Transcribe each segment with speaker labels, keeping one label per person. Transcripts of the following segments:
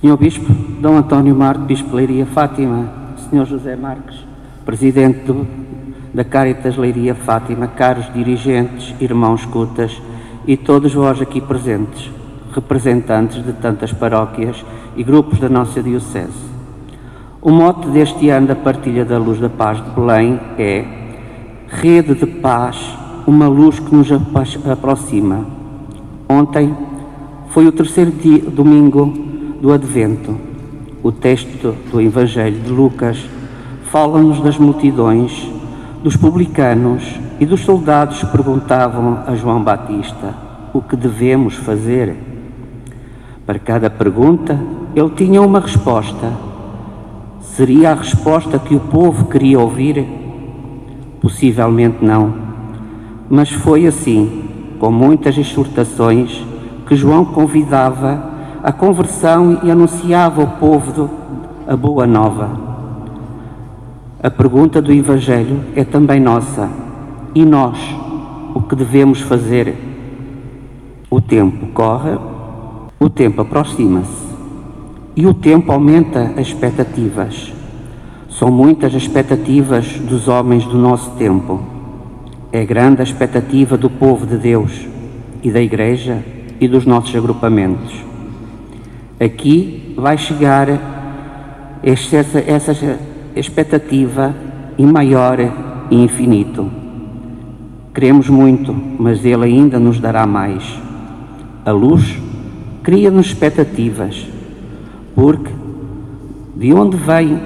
Speaker 1: Senhor Bispo Dom António Marco, Bispo Leiria Fátima, Senhor José Marques, Presidente da Caritas Leiria Fátima, caros dirigentes, irmãos escutas e todos vós aqui presentes, representantes de tantas paróquias e grupos da nossa Diocese. O mote deste ano da Partilha da Luz da Paz de Belém é Rede de Paz, uma luz que nos aproxima. Ontem foi o terceiro dia, domingo do Advento. O texto do Evangelho de Lucas fala-nos das multidões, dos publicanos e dos soldados que perguntavam a João Batista o que devemos fazer. Para cada pergunta, ele tinha uma resposta. Seria a resposta que o povo queria ouvir? Possivelmente não. Mas foi assim, com muitas exortações, que João convidava a conversão e anunciava ao povo a boa nova. A pergunta do Evangelho é também nossa. E nós, o que devemos fazer? O tempo corre, o tempo aproxima-se e o tempo aumenta as expectativas. São muitas as expectativas dos homens do nosso tempo. É grande a expectativa do povo de Deus e da Igreja e dos nossos agrupamentos. Aqui vai chegar essa, essa expectativa em maior e infinito. Queremos muito, mas Ele ainda nos dará mais. A luz cria-nos expectativas, porque de onde vem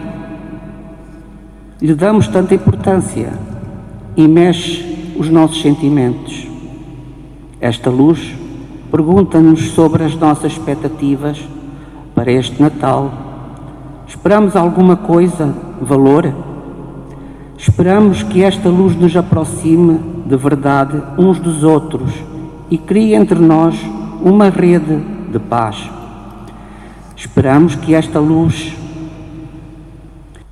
Speaker 1: lhe damos tanta importância e mexe os nossos sentimentos. Esta luz pergunta-nos sobre as nossas expectativas para este Natal? Esperamos alguma coisa, valor? Esperamos que esta luz nos aproxime de verdade uns dos outros e crie entre nós uma rede de paz. Esperamos que esta luz,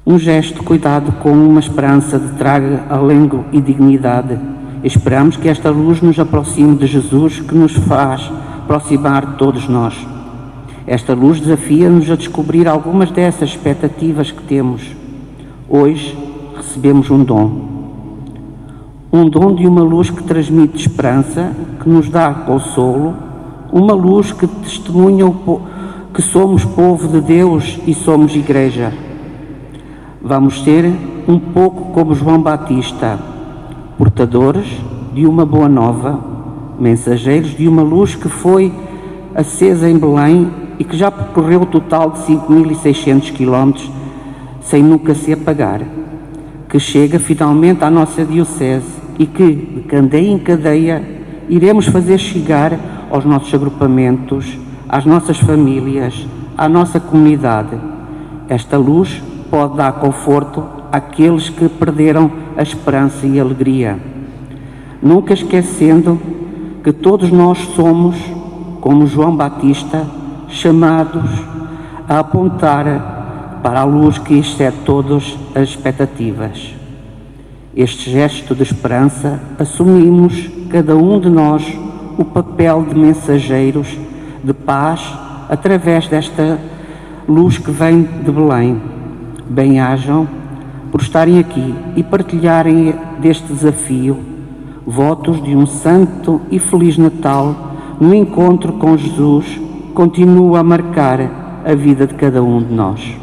Speaker 1: um gesto de cuidado com uma esperança de traga alento e dignidade. Esperamos que esta luz nos aproxime de Jesus que nos faz aproximar todos nós. Esta luz desafia-nos a descobrir algumas dessas expectativas que temos. Hoje recebemos um dom. Um dom de uma luz que transmite esperança, que nos dá consolo, uma luz que testemunha que somos povo de Deus e somos igreja. Vamos ser um pouco como João Batista, portadores de uma boa nova, mensageiros de uma luz que foi acesa em Belém e que já percorreu o total de 5.600 quilómetros sem nunca se apagar, que chega finalmente à nossa Diocese e que, de cadeia em cadeia, iremos fazer chegar aos nossos agrupamentos, às nossas famílias, à nossa comunidade. Esta luz pode dar conforto àqueles que perderam a esperança e a alegria. Nunca esquecendo que todos nós somos, como João Batista, chamados a apontar para a luz que excede todas as expectativas. Este gesto de esperança assumimos, cada um de nós, o papel de mensageiros de paz através desta luz que vem de Belém. Bem-ajam por estarem aqui e partilharem deste desafio, votos de um santo e feliz Natal no encontro com Jesus continua a marcar a vida de cada um de nós.